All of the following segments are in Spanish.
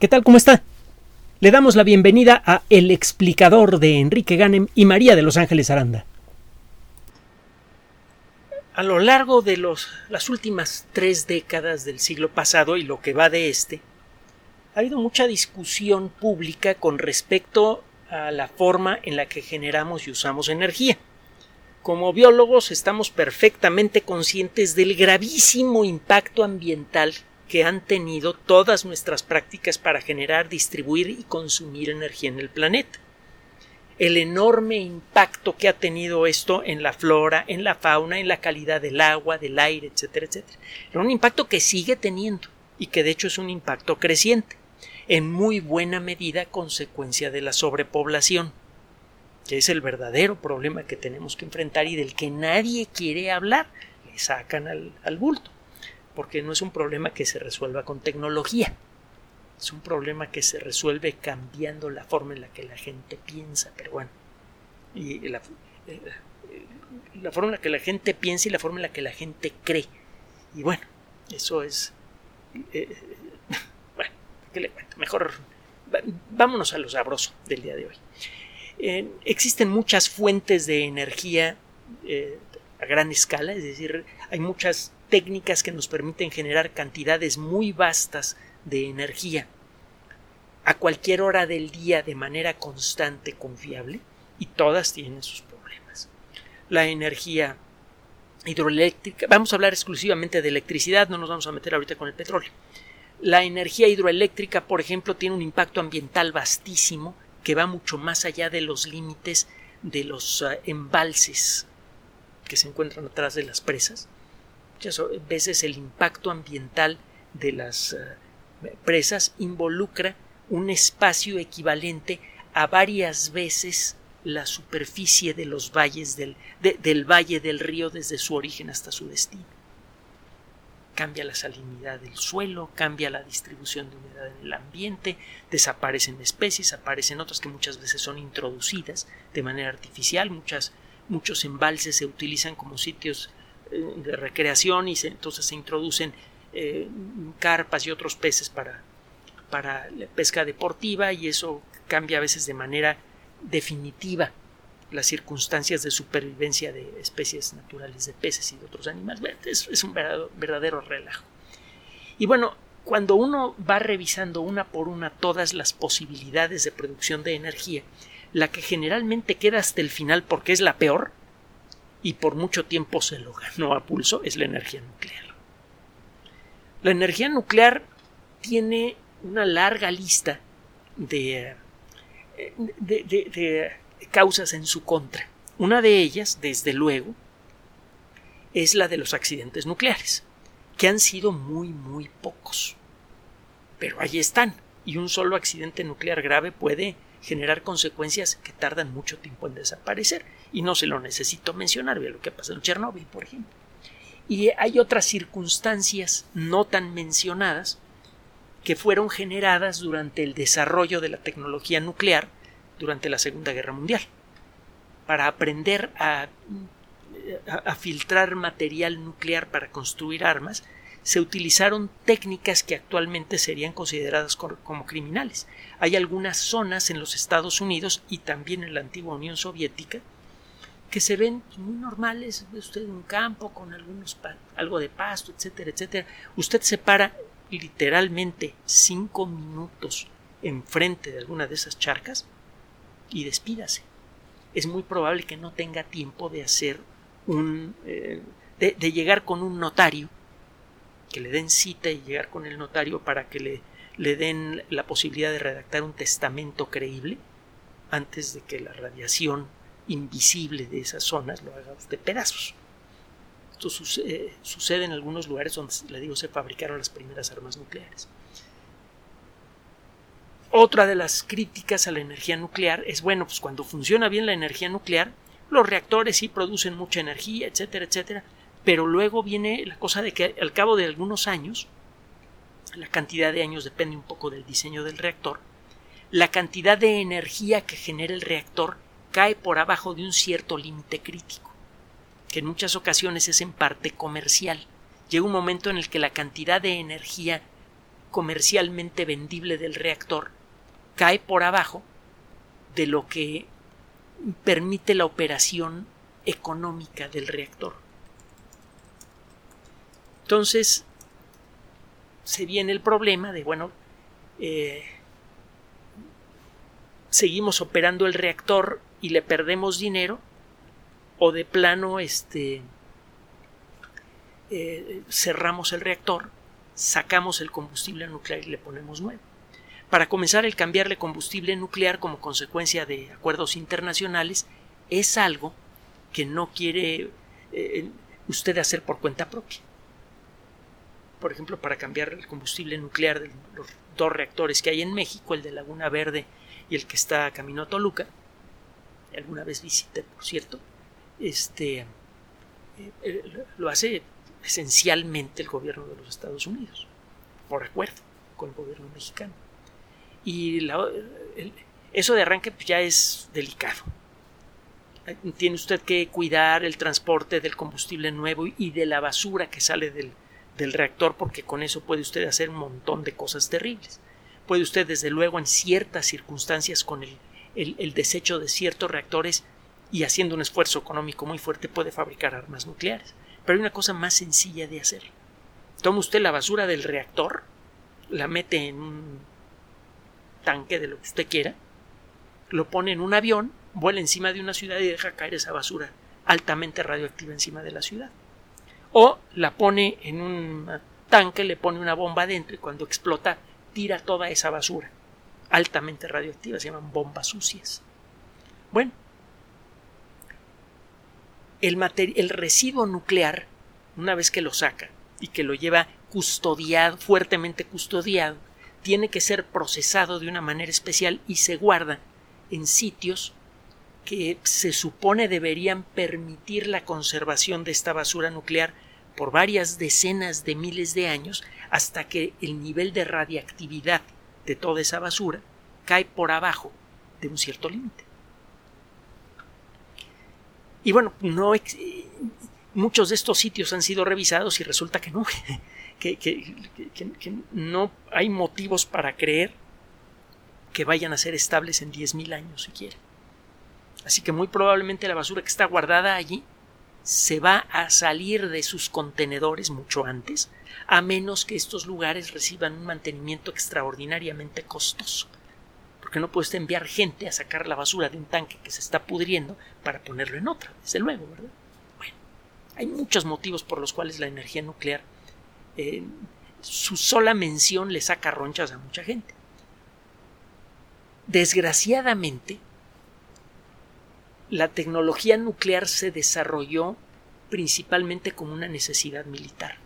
¿Qué tal? ¿Cómo está? Le damos la bienvenida a El explicador de Enrique Ganem y María de Los Ángeles Aranda. A lo largo de los, las últimas tres décadas del siglo pasado y lo que va de este, ha habido mucha discusión pública con respecto a la forma en la que generamos y usamos energía. Como biólogos estamos perfectamente conscientes del gravísimo impacto ambiental que han tenido todas nuestras prácticas para generar, distribuir y consumir energía en el planeta. El enorme impacto que ha tenido esto en la flora, en la fauna, en la calidad del agua, del aire, etcétera, etcétera. Es un impacto que sigue teniendo y que de hecho es un impacto creciente, en muy buena medida consecuencia de la sobrepoblación, que es el verdadero problema que tenemos que enfrentar y del que nadie quiere hablar. Le sacan al, al bulto porque no es un problema que se resuelva con tecnología. Es un problema que se resuelve cambiando la forma en la que la gente piensa, pero bueno. Y la, eh, la forma en la que la gente piensa y la forma en la que la gente cree. Y bueno, eso es... Eh, bueno, ¿qué le cuento? Mejor vámonos a lo sabroso del día de hoy. Existen muchas fuentes de energía eh, a gran escala, es decir, hay muchas técnicas que nos permiten generar cantidades muy vastas de energía a cualquier hora del día de manera constante, confiable, y todas tienen sus problemas. La energía hidroeléctrica, vamos a hablar exclusivamente de electricidad, no nos vamos a meter ahorita con el petróleo. La energía hidroeléctrica, por ejemplo, tiene un impacto ambiental vastísimo que va mucho más allá de los límites de los uh, embalses que se encuentran atrás de las presas muchas veces el impacto ambiental de las eh, presas involucra un espacio equivalente a varias veces la superficie de los valles del, del valle del río desde su origen hasta su destino. Cambia la salinidad del suelo, cambia la distribución de humedad en el ambiente, desaparecen especies, aparecen otras que muchas veces son introducidas de manera artificial, muchas, muchos embalses se utilizan como sitios de recreación y entonces se introducen eh, carpas y otros peces para, para la pesca deportiva y eso cambia a veces de manera definitiva las circunstancias de supervivencia de especies naturales de peces y de otros animales. Es, es un verdadero, verdadero relajo. Y bueno, cuando uno va revisando una por una todas las posibilidades de producción de energía, la que generalmente queda hasta el final porque es la peor, y por mucho tiempo se lo ganó a pulso es la energía nuclear. La energía nuclear tiene una larga lista de, de, causas en su contra. Una de ellas, desde luego, es la de los accidentes nucleares, que han sido muy, muy pocos. Pero ahí están, y un solo accidente nuclear grave puede generar consecuencias que tardan mucho tiempo en desaparecer. Y no se lo necesito mencionar, ve lo que pasó en Chernóbil, por ejemplo. Y hay otras circunstancias no tan mencionadas que fueron generadas durante el desarrollo de la tecnología nuclear durante la Segunda Guerra Mundial. Para aprender a, a, filtrar material nuclear para construir armas, se utilizaron técnicas que actualmente serían consideradas como criminales. Hay algunas zonas en los Estados Unidos y también en la antigua Unión Soviética que se ven muy normales, usted un campo con algunos algo de pasto, etcétera, etcétera. Usted se para literalmente cinco minutos enfrente de alguna de esas charcas y despídase. Es muy probable que no tenga tiempo de hacer un eh, de llegar con un notario que le den cita y llegar con el notario para que le, le den la posibilidad de redactar un testamento creíble antes de que la radiación invisible de esas zonas lo haga de pedazos. Esto sucede, sucede en algunos lugares donde, le digo, se fabricaron las primeras armas nucleares. Otra de las críticas a la energía nuclear es, bueno, pues cuando funciona bien la energía nuclear, los reactores sí producen mucha energía, etcétera, etcétera, pero luego viene la cosa de que al cabo de algunos años, la cantidad de años depende un poco del diseño del reactor, la cantidad de energía que genera el reactor cae por abajo de un cierto límite crítico, que en muchas ocasiones es en parte comercial. Llega un momento en el que la cantidad de energía comercialmente vendible del reactor cae por abajo de lo que permite la operación económica del reactor. Entonces, se viene el problema de, bueno, eh, seguimos operando el reactor y le perdemos dinero, o de plano, este, eh, cerramos el reactor, sacamos el combustible nuclear y le ponemos nuevo. Para comenzar, el cambiarle combustible nuclear como consecuencia de acuerdos internacionales es algo que no quiere eh, usted hacer por cuenta propia. Por ejemplo, para cambiar el combustible nuclear de los dos reactores que hay en México, el de Laguna Verde y el que está camino a Toluca, alguna vez visité, por cierto, este eh, eh, lo hace esencialmente el gobierno de los Estados Unidos, por acuerdo con el gobierno mexicano. Y eso de arranque pues, ya es delicado. Tiene usted que cuidar el transporte del combustible nuevo y de la basura que sale del, del reactor porque con eso puede usted hacer un montón de cosas terribles. Puede usted desde luego en ciertas circunstancias con el, el, desecho de ciertos reactores y haciendo un esfuerzo económico muy fuerte puede fabricar armas nucleares. Pero hay una cosa más sencilla de hacer. Toma usted la basura del reactor, la mete en un tanque de lo que usted quiera, lo pone en un avión, vuela encima de una ciudad y deja caer esa basura altamente radioactiva encima de la ciudad. O la pone en un tanque, le pone una bomba dentro y cuando explota tira toda esa basura altamente radioactiva, se llaman bombas sucias. Bueno, el, el residuo nuclear, una vez que lo saca y que lo lleva custodiado, fuertemente custodiado, tiene que ser procesado de una manera especial y se guarda en sitios que se supone deberían permitir la conservación de esta basura nuclear por varias decenas de miles de años hasta que el nivel de radiactividad de toda esa basura cae por abajo de un cierto límite. Y bueno, no muchos de estos sitios han sido revisados y resulta que no, que, no hay motivos para creer que vayan a ser estables en 10.000 años siquiera. Así que muy probablemente la basura que está guardada allí se va a salir de sus contenedores mucho antes, a menos que estos lugares reciban un mantenimiento extraordinariamente costoso. Porque no puede enviar gente a sacar la basura de un tanque que se está pudriendo para ponerlo en otra, desde luego, ¿verdad? Bueno, hay muchos motivos por los cuales la energía nuclear eh, su sola mención le saca ronchas a mucha gente. Desgraciadamente, la tecnología nuclear se desarrolló principalmente como una necesidad militar.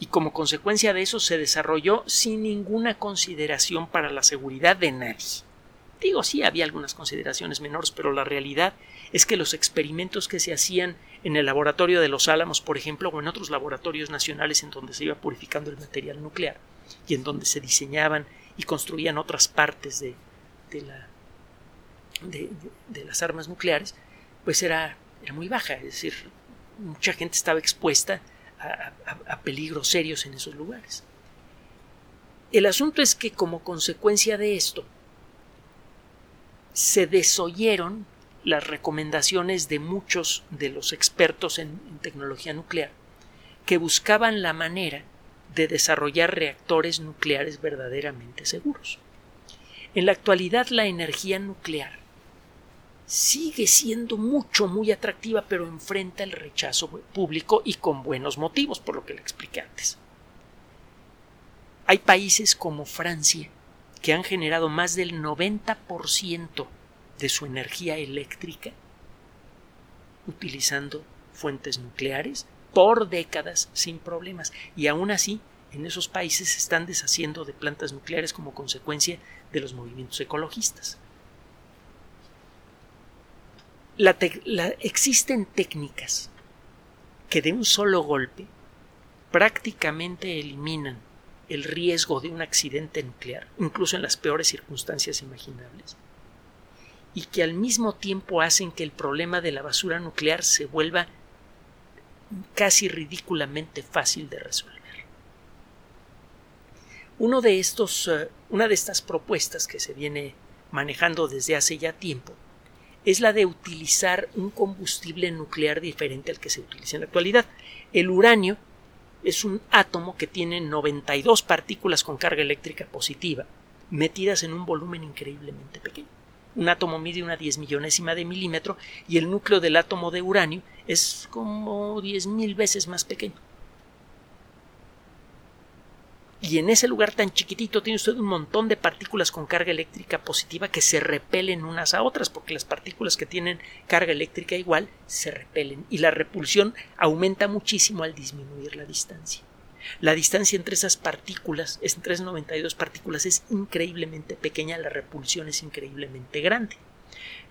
Y como consecuencia de eso se desarrolló sin ninguna consideración para la seguridad de nadie. Digo, sí, había algunas consideraciones menores, pero la realidad es que los experimentos que se hacían en el laboratorio de Los Álamos, por ejemplo, o en otros laboratorios nacionales en donde se iba purificando el material nuclear y en donde se diseñaban y construían otras partes de, de, la, de, las armas nucleares, pues era, era, muy baja, es decir, mucha gente estaba expuesta a peligros serios en esos lugares. El asunto es que como consecuencia de esto, se desoyeron las recomendaciones de muchos de los expertos en, tecnología nuclear que buscaban la manera de desarrollar reactores nucleares verdaderamente seguros. En la actualidad la energía nuclear sigue siendo mucho, muy atractiva, pero enfrenta el rechazo público y con buenos motivos, por lo que le expliqué antes. Hay países como Francia que han generado más del 90% de su energía eléctrica utilizando fuentes nucleares por décadas sin problemas y aún así en esos países se están deshaciendo de plantas nucleares como consecuencia de los movimientos ecologistas. Existen técnicas que de un solo golpe prácticamente eliminan el riesgo de un accidente nuclear, incluso en las peores circunstancias imaginables, y que al mismo tiempo hacen que el problema de la basura nuclear se vuelva casi ridículamente fácil de resolver. Uno de estos, eh, una de estas propuestas que se viene manejando desde hace ya tiempo es la de utilizar un combustible nuclear diferente al que se utiliza en la actualidad. El uranio es un átomo que tiene 92 partículas con carga eléctrica positiva metidas en un volumen increíblemente pequeño. Un átomo mide una diez millonésima de milímetro y el núcleo del átomo de uranio es como diez mil veces más pequeño. Y en ese lugar tan chiquitito tiene usted un montón de partículas con carga eléctrica positiva que se repelen unas a otras, porque las partículas que tienen carga eléctrica igual se repelen y la repulsión aumenta muchísimo al disminuir la distancia. La distancia entre esas partículas, entre esas 92 partículas, es increíblemente pequeña, la repulsión es increíblemente grande.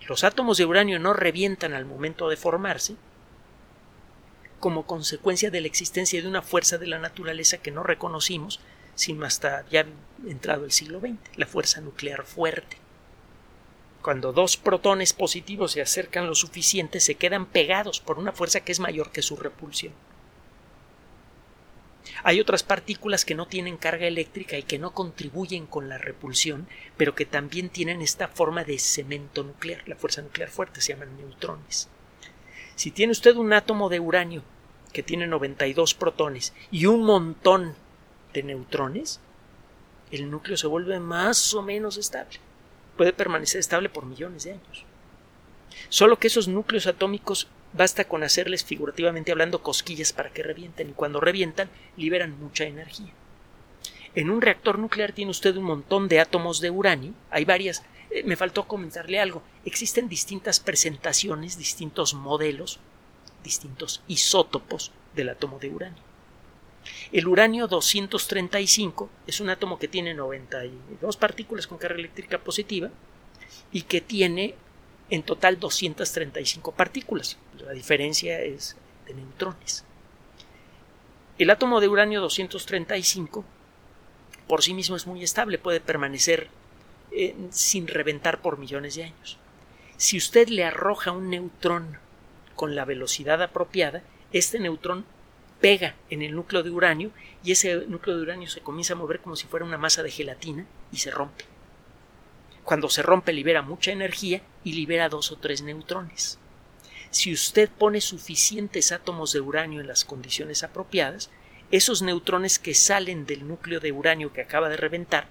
Los átomos de uranio no revientan al momento de formarse, como consecuencia de la existencia de una fuerza de la naturaleza que no reconocimos, sino hasta ya entrado el siglo XX, la fuerza nuclear fuerte. Cuando dos protones positivos se acercan lo suficiente, se quedan pegados por una fuerza que es mayor que su repulsión. Hay otras partículas que no tienen carga eléctrica y que no contribuyen con la repulsión, pero que también tienen esta forma de cemento nuclear. La fuerza nuclear fuerte se llaman neutrones. Si tiene usted un átomo de uranio que tiene 92 protones y un montón de neutrones, el núcleo se vuelve más o menos estable. Puede permanecer estable por millones de años. Solo que esos núcleos atómicos basta con hacerles figurativamente hablando cosquillas para que revienten y cuando revientan liberan mucha energía. En un reactor nuclear tiene usted un montón de átomos de uranio, hay varias, eh, me faltó comentarle algo, existen distintas presentaciones, distintos modelos, distintos isótopos del átomo de uranio. El uranio 235 es un átomo que tiene 92 partículas con carga eléctrica positiva y que tiene en total 235 partículas. La diferencia es de neutrones. El átomo de uranio 235 por sí mismo es muy estable, puede permanecer eh, sin reventar por millones de años. Si usted le arroja un neutrón con la velocidad apropiada, este neutrón pega en el núcleo de uranio y ese núcleo de uranio se comienza a mover como si fuera una masa de gelatina y se rompe. Cuando se rompe libera mucha energía y libera dos o tres neutrones. Si usted pone suficientes átomos de uranio en las condiciones apropiadas, esos neutrones que salen del núcleo de uranio que acaba de reventar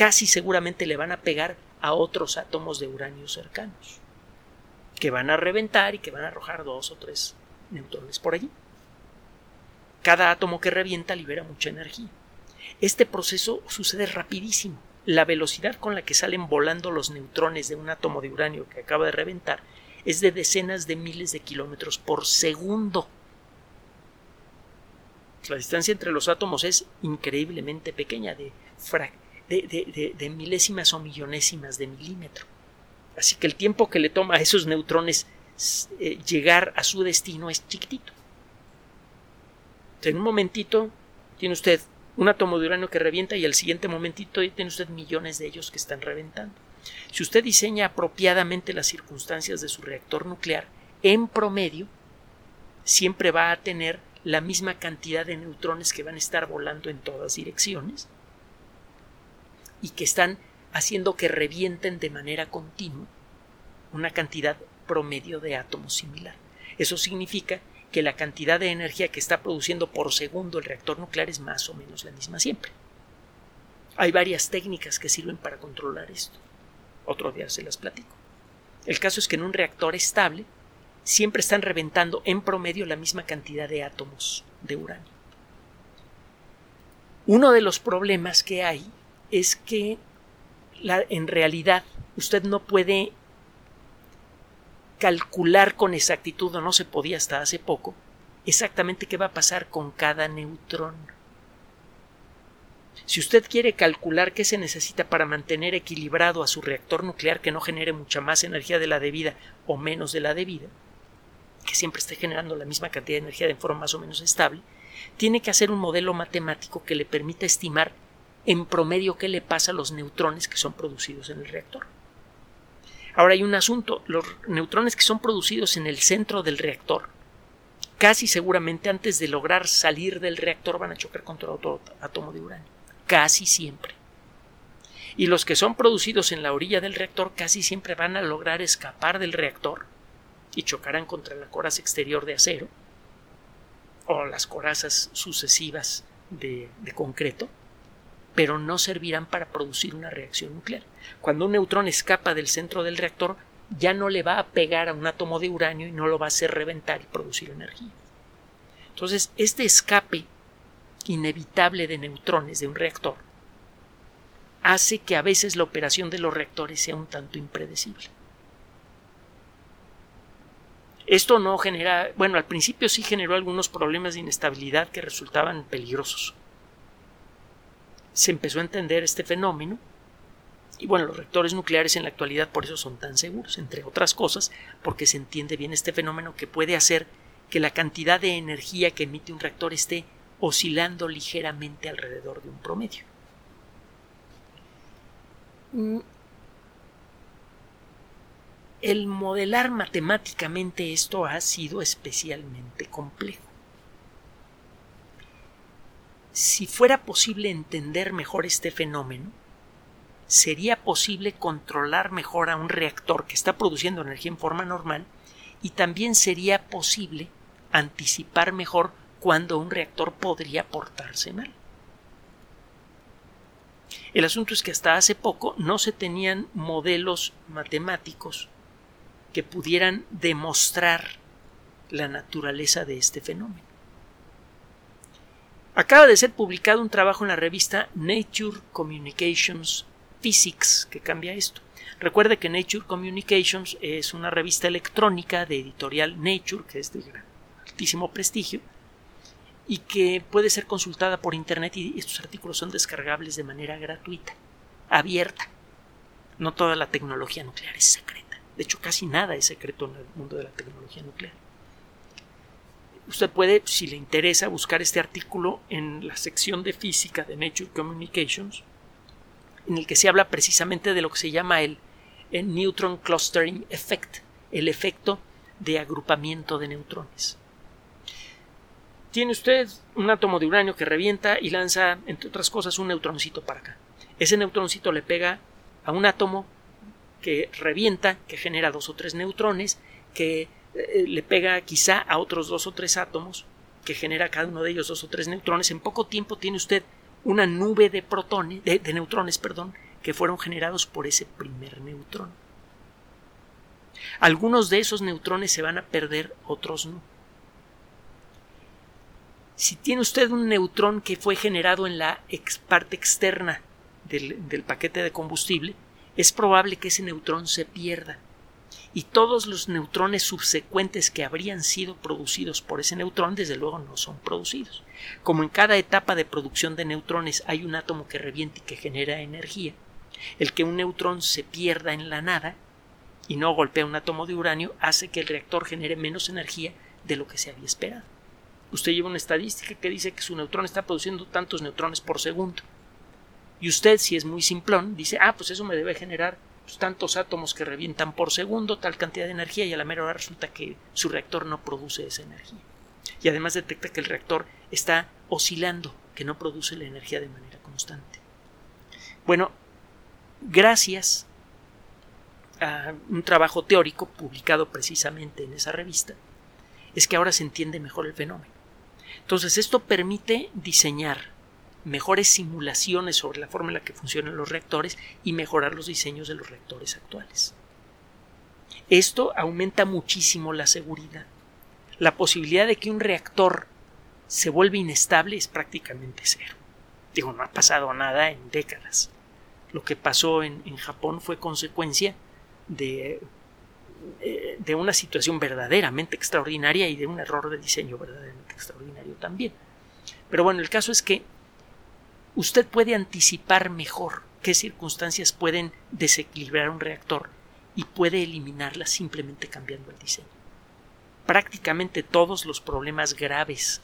casi seguramente le van a pegar a otros átomos de uranio cercanos, que van a reventar y que van a arrojar dos o tres neutrones por allí. Cada átomo que revienta libera mucha energía. Este proceso sucede rapidísimo. La velocidad con la que salen volando los neutrones de un átomo de uranio que acaba de reventar es de decenas de miles de kilómetros por segundo. La distancia entre los átomos es increíblemente pequeña, de, milésimas o millonésimas de milímetro. Así que el tiempo que le toma a esos neutrones eh, llegar a su destino es chiquitito. En un momentito tiene usted un átomo de uranio que revienta y al siguiente momentito tiene usted millones de ellos que están reventando. Si usted diseña apropiadamente las circunstancias de su reactor nuclear, en promedio, siempre va a tener la misma cantidad de neutrones que van a estar volando en todas direcciones y que están haciendo que revienten de manera continua una cantidad promedio de átomos similar. Eso significa que la cantidad de energía que está produciendo por segundo el reactor nuclear es más o menos la misma siempre. Hay varias técnicas que sirven para controlar esto. Otro día se las platico. El caso es que en un reactor estable siempre están reventando en promedio la misma cantidad de átomos de uranio. Uno de los problemas que hay es que en realidad usted no puede calcular con exactitud, o no se podía hasta hace poco, exactamente qué va a pasar con cada neutrón. Si usted quiere calcular qué se necesita para mantener equilibrado a su reactor nuclear que no genere mucha más energía de la debida o menos de la debida, que siempre esté generando la misma cantidad de energía de forma más o menos estable, tiene que hacer un modelo matemático que le permita estimar en promedio qué le pasa a los neutrones que son producidos en el reactor. Ahora hay un asunto, los neutrones que son producidos en el centro del reactor, casi seguramente antes de lograr salir del reactor van a chocar contra otro átomo de uranio. Casi siempre. Y los que son producidos en la orilla del reactor casi siempre van a lograr escapar del reactor y chocarán contra la coraza exterior de acero o las corazas sucesivas de, de concreto, pero no servirán para producir una reacción nuclear. Cuando un neutrón escapa del centro del reactor, ya no le va a pegar a un átomo de uranio y no lo va a hacer reventar y producir energía. Entonces, este escape inevitable de neutrones de un reactor hace que a veces la operación de los reactores sea un tanto impredecible. Esto no genera, bueno, al principio sí generó algunos problemas de inestabilidad que resultaban peligrosos. Se empezó a entender este fenómeno y bueno, los reactores nucleares en la actualidad por eso son tan seguros, entre otras cosas, porque se entiende bien este fenómeno que puede hacer que la cantidad de energía que emite un reactor esté oscilando ligeramente alrededor de un promedio. Mm. El modelar matemáticamente esto ha sido especialmente complejo. Si fuera posible entender mejor este fenómeno, sería posible controlar mejor a un reactor que está produciendo energía en forma normal y también sería posible anticipar mejor cuándo un reactor podría portarse mal. El asunto es que hasta hace poco no se tenían modelos matemáticos que pudieran demostrar la naturaleza de este fenómeno. Acaba de ser publicado un trabajo en la revista Nature Communications Physics que cambia esto. Recuerde que Nature Communications es una revista electrónica de editorial Nature, que es de altísimo prestigio, y que puede ser consultada por Internet y estos artículos son descargables de manera gratuita, abierta. No toda la tecnología nuclear es secreta. De hecho, casi nada es secreto en el mundo de la tecnología nuclear. Usted puede, si le interesa, buscar este artículo en la sección de física de Nature Communications en el que se habla precisamente de lo que se llama el, Neutron Clustering Effect, el efecto de agrupamiento de neutrones. Tiene usted un átomo de uranio que revienta y lanza, entre otras cosas, un neutroncito para acá. Ese neutroncito le pega a un átomo que revienta, que genera dos o tres neutrones, que eh, le pega quizá a otros dos o tres átomos, que genera cada uno de ellos dos o tres neutrones. En poco tiempo tiene usted una nube de protones, de, neutrones, perdón, que fueron generados por ese primer neutrón. Algunos de esos neutrones se van a perder, otros no. Si tiene usted un neutrón que fue generado en la parte externa del, del paquete de combustible, es probable que ese neutrón se pierda y todos los neutrones subsecuentes que habrían sido producidos por ese neutrón desde luego no son producidos. Como en cada etapa de producción de neutrones hay un átomo que revienta y que genera energía, el que un neutrón se pierda en la nada y no golpea un átomo de uranio hace que el reactor genere menos energía de lo que se había esperado. Usted lleva una estadística que dice que su neutrón está produciendo tantos neutrones por segundo. Y usted, si es muy simplón, dice, ah, pues eso me debe generar pues, tantos átomos que revientan por segundo, tal cantidad de energía, y a la mera hora resulta que su reactor no produce esa energía. Y además detecta que el reactor está oscilando, que no produce la energía de manera constante. Bueno, gracias a un trabajo teórico publicado precisamente en esa revista, es que ahora se entiende mejor el fenómeno. Entonces, esto permite diseñar mejores simulaciones sobre la forma en la que funcionan los reactores y mejorar los diseños de los reactores actuales. Esto aumenta muchísimo la seguridad. La posibilidad de que un reactor se vuelva inestable es prácticamente cero. Digo, no ha pasado nada en décadas. Lo que pasó en, Japón fue consecuencia de, eh, de una situación verdaderamente extraordinaria y de un error de diseño verdaderamente extraordinario también. Pero bueno, el caso es que usted puede anticipar mejor qué circunstancias pueden desequilibrar un reactor y puede eliminarlas simplemente cambiando el diseño. Prácticamente todos los problemas graves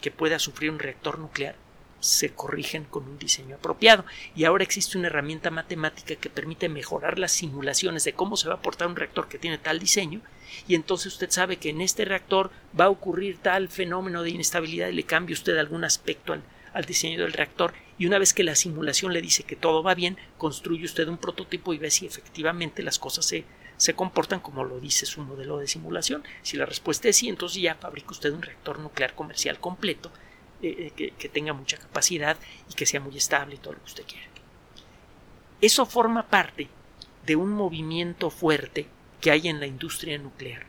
que pueda sufrir un reactor nuclear se corrigen con un diseño apropiado y ahora existe una herramienta matemática que permite mejorar las simulaciones de cómo se va a portar un reactor que tiene tal diseño y entonces usted sabe que en este reactor va a ocurrir tal fenómeno de inestabilidad y le cambia usted algún aspecto al, al diseño del reactor y una vez que la simulación le dice que todo va bien, construye usted un prototipo y ve si efectivamente las cosas se, se comportan como lo dice su modelo de simulación. Si la respuesta es sí, entonces ya fabrica usted un reactor nuclear comercial completo eh, que, que tenga mucha capacidad y que sea muy estable y todo lo que usted quiera. Eso forma parte de un movimiento fuerte que hay en la industria nuclear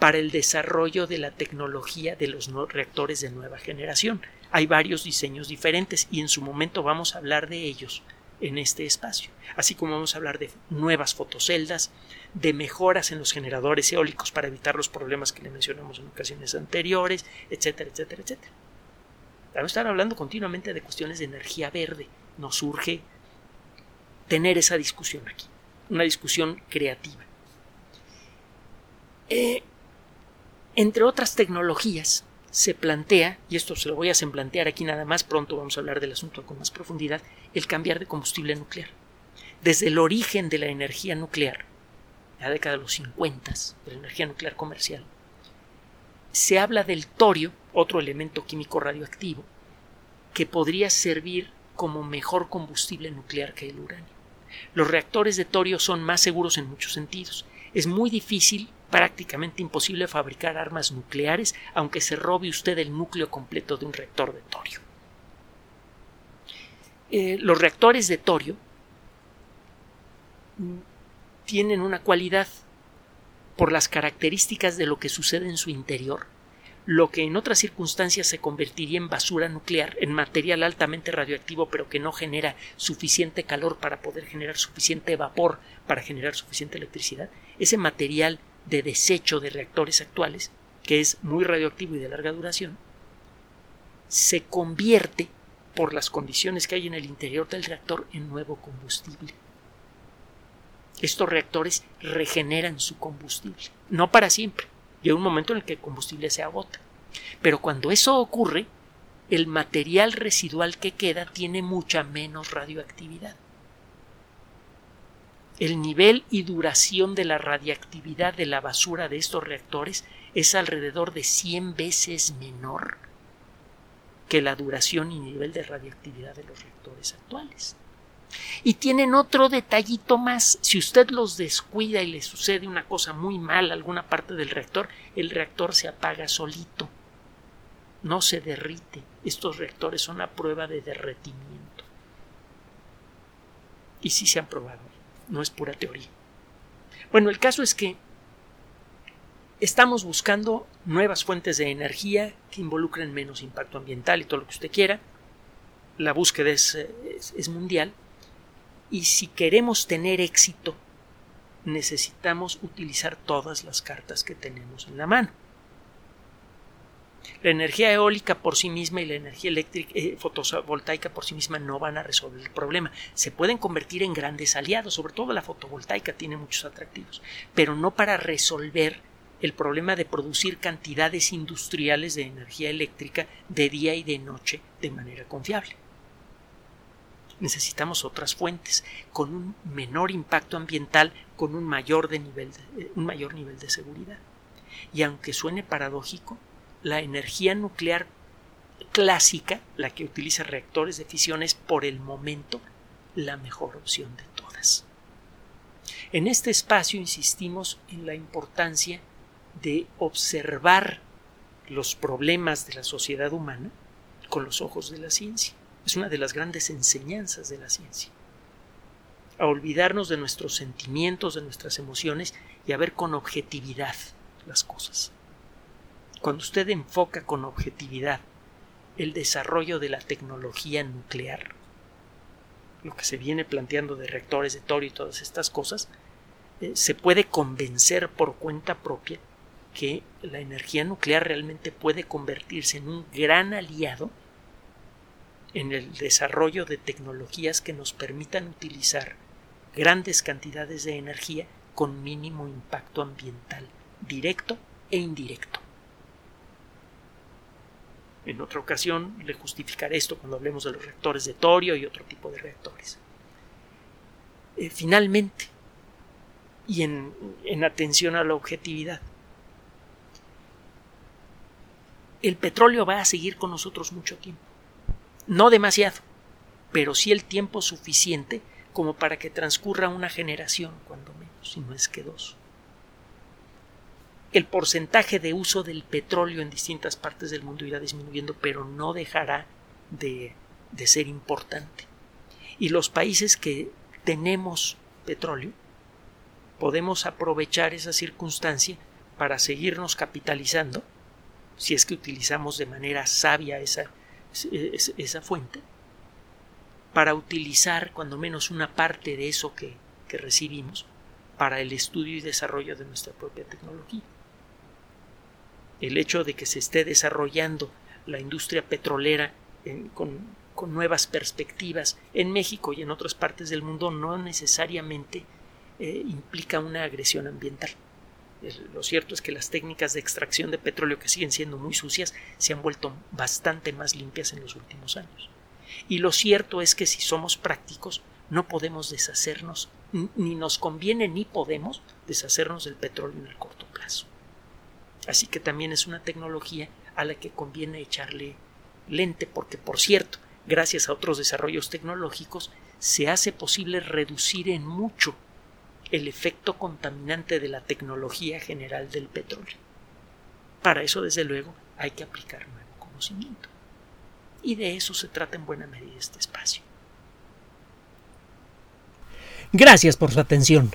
para el desarrollo de la tecnología de los reactores de nueva generación. Hay varios diseños diferentes y en su momento vamos a hablar de ellos en este espacio, así como vamos a hablar de nuevas fotoceldas, de mejoras en los generadores eólicos para evitar los problemas que le mencionamos en ocasiones anteriores, etcétera, etcétera, etcétera. Vamos a estar hablando continuamente de cuestiones de energía verde. Nos surge tener esa discusión aquí, una discusión creativa. Eh, entre otras tecnologías, se plantea, y esto se lo voy a plantear aquí nada más, pronto vamos a hablar del asunto con más profundidad, el cambiar de combustible nuclear. Desde el origen de la energía nuclear, la década de los 50, de la energía nuclear comercial, se habla del torio, otro elemento químico radioactivo, que podría servir como mejor combustible nuclear que el uranio. Los reactores de torio son más seguros en muchos sentidos. Es muy difícil prácticamente imposible fabricar armas nucleares aunque se robe usted el núcleo completo de un reactor de torio. Eh, los reactores de torio mm, tienen una cualidad por las características de lo que sucede en su interior, lo que en otras circunstancias se convertiría en basura nuclear, en material altamente radioactivo, pero que no genera suficiente calor para poder generar suficiente vapor para generar suficiente electricidad, ese material de desecho de reactores actuales, que es muy radioactivo y de larga duración, se convierte por las condiciones que hay en el interior del reactor en nuevo combustible. Estos reactores regeneran su combustible, no para siempre. Llega un momento en el que el combustible se agota. Pero cuando eso ocurre, el material residual que queda tiene mucha menos radioactividad el nivel y duración de la radiactividad de la basura de estos reactores es alrededor de 100 veces menor que la duración y nivel de radiactividad de los reactores actuales. Y tienen otro detallito más. Si usted los descuida y le sucede una cosa muy mal a alguna parte del reactor, el reactor se apaga solito. No se derrite. Estos reactores son a prueba de derretimiento. Y sí se han probado no es pura teoría. Bueno, el caso es que estamos buscando nuevas fuentes de energía que involucren menos impacto ambiental y todo lo que usted quiera. La búsqueda es, es mundial. Y si queremos tener éxito, necesitamos utilizar todas las cartas que tenemos en la mano. La energía eólica por sí misma y la energía eléctrica eh, fotovoltaica por sí misma no van a resolver el problema. Se pueden convertir en grandes aliados, sobre todo la fotovoltaica tiene muchos atractivos, pero no para resolver el problema de producir cantidades industriales de energía eléctrica de día y de noche de manera confiable. Necesitamos otras fuentes con un menor impacto ambiental, con un mayor, de nivel eh, un mayor nivel de seguridad. Y aunque suene paradójico, la energía nuclear clásica, la que utiliza reactores de fisión, es por el momento la mejor opción de todas. En este espacio insistimos en la importancia de observar los problemas de la sociedad humana con los ojos de la ciencia. Es una de las grandes enseñanzas de la ciencia. A olvidarnos de nuestros sentimientos, de nuestras emociones y a ver con objetividad las cosas. Cuando usted enfoca con objetividad el desarrollo de la tecnología nuclear, lo que se viene planteando de reactores de torio y todas estas cosas, eh, se puede convencer por cuenta propia que la energía nuclear realmente puede convertirse en un gran aliado en el desarrollo de tecnologías que nos permitan utilizar grandes cantidades de energía con mínimo impacto ambiental directo e indirecto. En otra ocasión le justificaré esto cuando hablemos de los reactores de torio y otro tipo de reactores. Eh, finalmente, y en, en atención a la objetividad, el petróleo va a seguir con nosotros mucho tiempo. No demasiado, pero sí el tiempo suficiente como para que transcurra una generación, cuando menos, si no es que dos. El porcentaje de uso del petróleo en distintas partes del mundo irá disminuyendo, pero no dejará de, de ser importante. Y los países que tenemos petróleo, podemos aprovechar esa circunstancia para seguirnos capitalizando, si es que utilizamos de manera sabia esa, esa fuente, para utilizar cuando menos una parte de eso que, que recibimos para el estudio y desarrollo de nuestra propia tecnología. El hecho de que se esté desarrollando la industria petrolera con, nuevas perspectivas en México y en otras partes del mundo no necesariamente eh, implica una agresión ambiental. Lo cierto es que las técnicas de extracción de petróleo que siguen siendo muy sucias se han vuelto bastante más limpias en los últimos años. Y lo cierto es que si somos prácticos, no podemos deshacernos, ni nos conviene ni podemos deshacernos del petróleo en el corto. Así que también es una tecnología a la que conviene echarle lente, porque por cierto, gracias a otros desarrollos tecnológicos, se hace posible reducir en mucho el efecto contaminante de la tecnología general del petróleo. Para eso, desde luego, hay que aplicar nuevo conocimiento. Y de eso se trata en buena medida este espacio. Gracias por su atención.